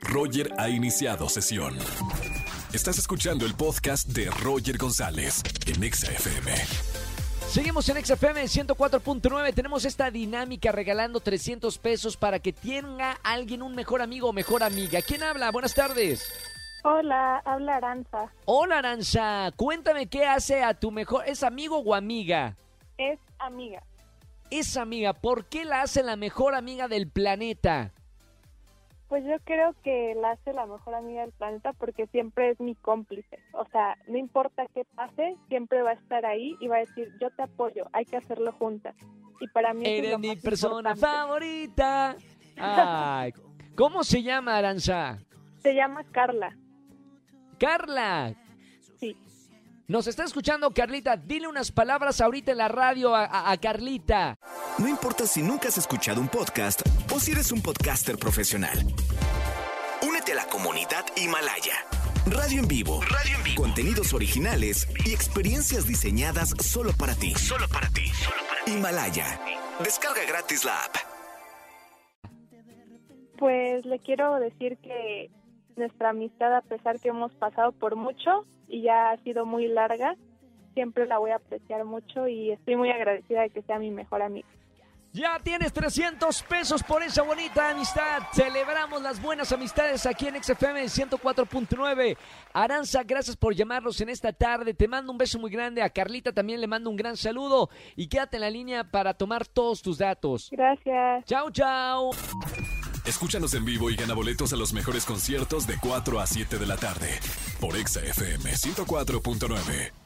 Roger ha iniciado sesión. Estás escuchando el podcast de Roger González en Exa FM. Seguimos en XFM 104.9. Tenemos esta dinámica regalando 300 pesos para que tenga alguien un mejor amigo o mejor amiga. ¿Quién habla? Buenas tardes. Hola, habla Aranza. Hola, Aranza. Cuéntame qué hace a tu mejor. ¿Es amigo o amiga? Es amiga. Es amiga. ¿Por qué la hace la mejor amiga del planeta? Pues yo creo que la hace la mejor amiga del planeta porque siempre es mi cómplice. O sea, no importa qué pase, siempre va a estar ahí y va a decir, yo te apoyo, hay que hacerlo juntas. Y para mí es Eres lo mi más persona importante. favorita. Ay, ¿Cómo se llama, Aranza? Se llama Carla. Carla. Sí. Nos está escuchando Carlita. Dile unas palabras ahorita en la radio a, a- a Carlita. No importa si nunca has escuchado un podcast o si eres un podcaster profesional. Únete a la comunidad Himalaya. Radio en vivo. Radio en vivo. Contenidos originales y experiencias diseñadas solo para ti. Solo para ti. Himalaya. Descarga gratis la app. Pues le quiero decir que nuestra amistad, a pesar que hemos pasado por mucho y ya ha sido muy larga, siempre la voy a apreciar mucho y estoy muy agradecida de que sea mi mejor amiga. Ya tienes 300 pesos por esa bonita amistad. Celebramos las buenas amistades aquí en XFM 104.9. Aranza, gracias por llamarnos en esta tarde. Te mando un beso muy grande. A Carlita también le mando un gran saludo. Y quédate en la línea para tomar todos tus datos. Gracias. Chao, chao. Escúchanos en vivo y gana boletos a los mejores conciertos de 4 a 7 de la tarde por Exa FM 104.9.